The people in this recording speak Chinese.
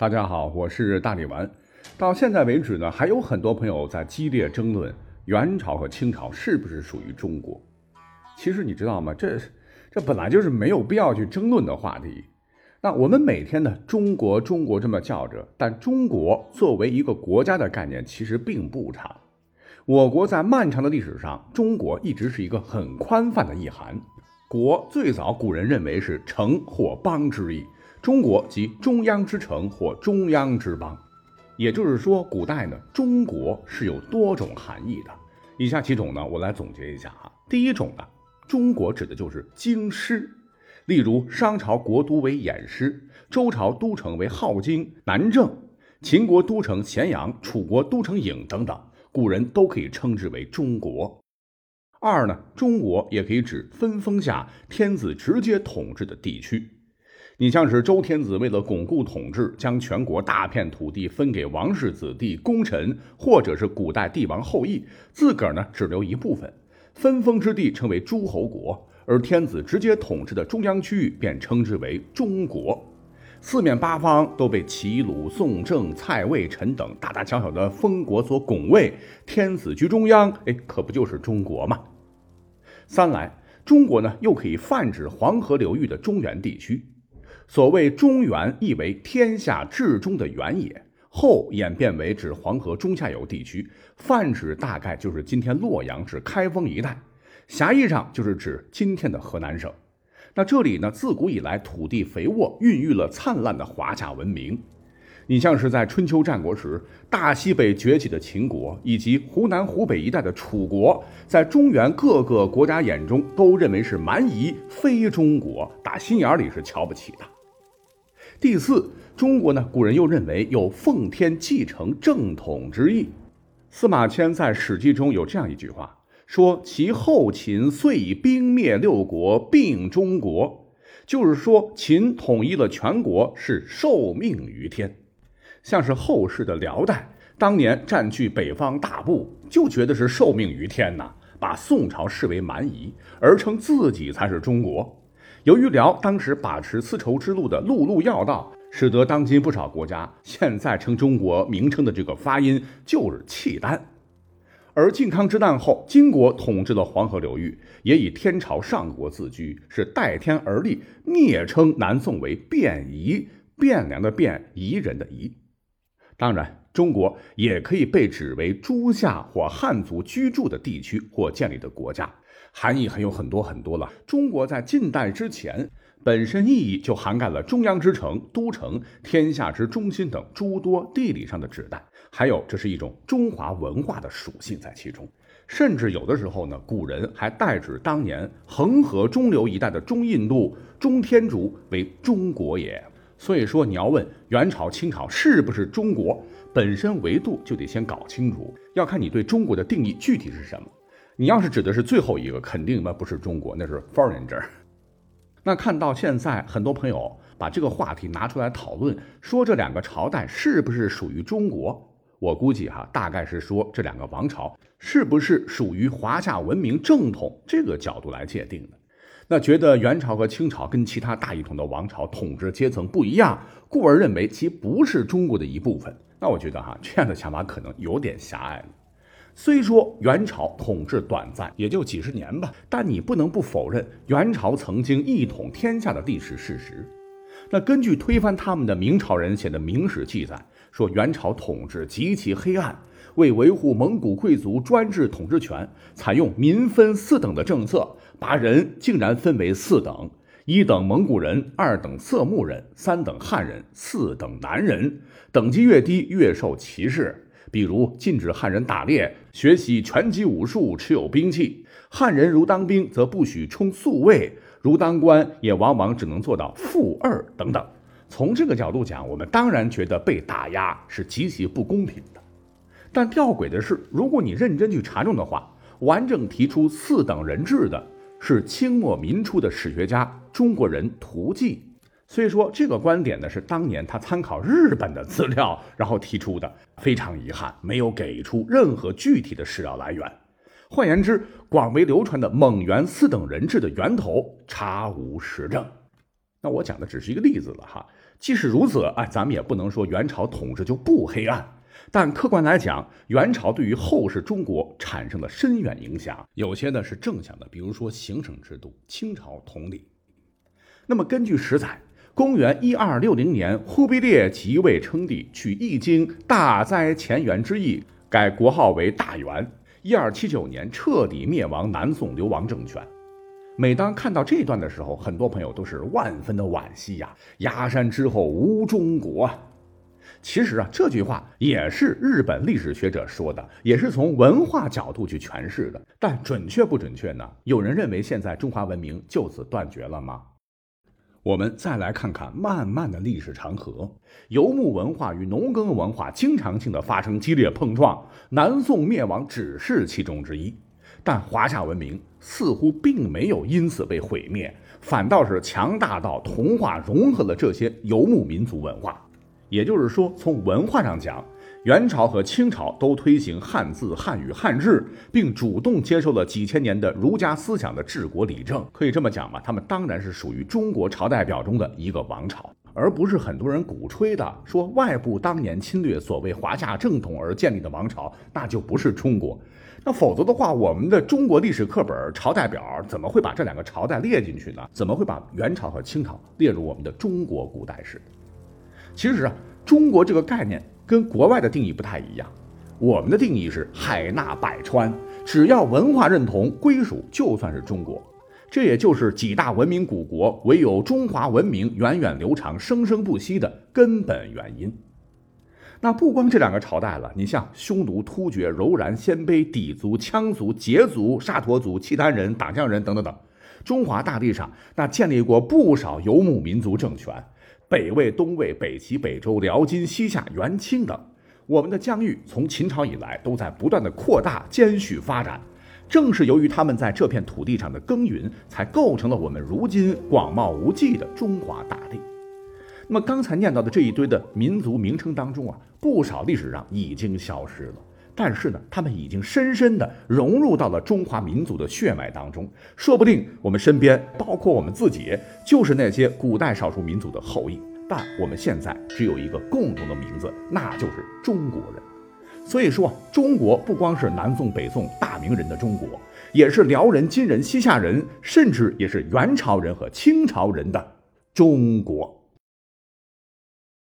大家好，我是大力丸。到现在为止呢，还有很多朋友在激烈争论元朝和清朝是不是属于中国。其实你知道吗？这这本来就是没有必要去争论的话题。那我们每天呢，中国中国这么叫着，但中国作为一个国家的概念其实并不长。我国在漫长的历史上，中国一直是一个很宽泛的意涵。国最早古人认为是城或邦之意。中国即中央之城或中央之邦，也就是说，古代呢，中国是有多种含义的。以下几种呢，我来总结一下哈。第一种呢，中国指的就是京师，例如商朝国都为偃师，周朝都城为镐京、南郑，秦国都城咸阳，楚国都城郢等等，古人都可以称之为中国。二呢，中国也可以指分封下天子直接统治的地区。你像是周天子为了巩固统治，将全国大片土地分给王室子弟、功臣，或者是古代帝王后裔，自个儿呢只留一部分，分封之地称为诸侯国，而天子直接统治的中央区域便称之为中国。四面八方都被齐鲁宋郑蔡魏陈等大大小小的封国所拱卫，天子居中央，哎，可不就是中国吗？三来，中国呢又可以泛指黄河流域的中原地区。所谓中原，意为天下至中的原野，后演变为指黄河中下游地区，泛指大概就是今天洛阳至开封一带，狭义上就是指今天的河南省。那这里呢，自古以来土地肥沃，孕育了灿烂的华夏文明。你像是在春秋战国时，大西北崛起的秦国，以及湖南、湖北一带的楚国，在中原各个国家眼中都认为是蛮夷，非中国，打心眼里是瞧不起的。第四，中国呢，古人又认为有奉天继承正统之意。司马迁在《史记》中有这样一句话，说其后秦遂以兵灭六国，并中国，就是说秦统一了全国是受命于天。像是后世的辽代，当年占据北方大部，就觉得是受命于天呐，把宋朝视为蛮夷，而称自己才是中国。由于辽当时把持丝绸之路的陆路要道，使得当今不少国家现在称中国名称的这个发音就是契丹。而靖康之难后，金国统治了黄河流域，也以天朝上国自居，是代天而立，蔑称南宋为便夷，汴梁的汴，夷人的夷。当然，中国也可以被指为诸夏或汉族居住的地区或建立的国家。含义还有很多很多了。中国在近代之前，本身意义就涵盖了中央之城、都城、天下之中心等诸多地理上的指代。还有，这是一种中华文化的属性在其中。甚至有的时候呢，古人还代指当年恒河中流一带的中印度、中天竺为中国也。所以说，你要问元朝、清朝是不是中国，本身维度就得先搞清楚，要看你对中国的定义具体是什么。你要是指的是最后一个，肯定那不是中国，那是 foreigner。那看到现在，很多朋友把这个话题拿出来讨论，说这两个朝代是不是属于中国？我估计哈，大概是说这两个王朝是不是属于华夏文明正统这个角度来界定的。那觉得元朝和清朝跟其他大一统的王朝统治阶层不一样，故而认为其不是中国的一部分。那我觉得哈，这样的想法可能有点狭隘了。虽说元朝统治短暂，也就几十年吧，但你不能不否认元朝曾经一统天下的历史事实。那根据推翻他们的明朝人写的明史记载，说元朝统治极其黑暗，为维护蒙古贵族专制统治权，采用民分四等的政策，把人竟然分为四等：一等蒙古人，二等色目人，三等汉人，四等南人。等级越低，越受歧视。比如禁止汉人打猎、学习拳击武术、持有兵器；汉人如当兵，则不许充宿卫；如当官，也往往只能做到副二等等。从这个角度讲，我们当然觉得被打压是极其不公平的。但吊诡的是，如果你认真去查证的话，完整提出四等人制的是清末民初的史学家中国人涂记。所以说，这个观点呢是当年他参考日本的资料，然后提出的。非常遗憾，没有给出任何具体的史料来源。换言之，广为流传的蒙元四等人制的源头查无实证。那我讲的只是一个例子了哈。即使如此，哎，咱们也不能说元朝统治就不黑暗。但客观来讲，元朝对于后世中国产生了深远影响，有些呢是正向的，比如说行省制度、清朝统理。那么根据史载，公元一二六零年，忽必烈即位称帝，取《易经》大灾前元之意，改国号为大元。一二七九年，彻底灭亡南宋流亡政权。每当看到这段的时候，很多朋友都是万分的惋惜呀！崖山之后无中国。其实啊，这句话也是日本历史学者说的，也是从文化角度去诠释的。但准确不准确呢？有人认为现在中华文明就此断绝了吗？我们再来看看漫漫的历史长河，游牧文化与农耕文化经常性的发生激烈碰撞，南宋灭亡只是其中之一。但华夏文明似乎并没有因此被毁灭，反倒是强大到同化融合了这些游牧民族文化。也就是说，从文化上讲，元朝和清朝都推行汉字、汉语、汉制，并主动接受了几千年的儒家思想的治国理政。可以这么讲吧，他们当然是属于中国朝代表中的一个王朝，而不是很多人鼓吹的说外部当年侵略所谓华夏正统而建立的王朝，那就不是中国。那否则的话，我们的中国历史课本朝代表怎么会把这两个朝代列进去呢？怎么会把元朝和清朝列入我们的中国古代史？其实啊，中国这个概念跟国外的定义不太一样。我们的定义是海纳百川，只要文化认同归属，就算是中国。这也就是几大文明古国唯有中华文明源远流长、生生不息的根本原因。那不光这两个朝代了，你像匈奴、突厥、柔然、鲜卑、氐族、羌族、羯族、沙陀族、契丹人、党项人等等等，中华大地上那建立过不少游牧民族政权，北魏、东魏、北齐、北周、辽金、西夏、元清等，我们的疆域从秦朝以来都在不断的扩大、艰续发展，正是由于他们在这片土地上的耕耘，才构成了我们如今广袤无际的中华大地。那么刚才念到的这一堆的民族名称当中啊，不少历史上已经消失了，但是呢，他们已经深深地融入到了中华民族的血脉当中。说不定我们身边，包括我们自己，就是那些古代少数民族的后裔。但我们现在只有一个共同的名字，那就是中国人。所以说，中国不光是南宋、北宋大名人的中国，也是辽人、金人、西夏人，甚至也是元朝人和清朝人的中国。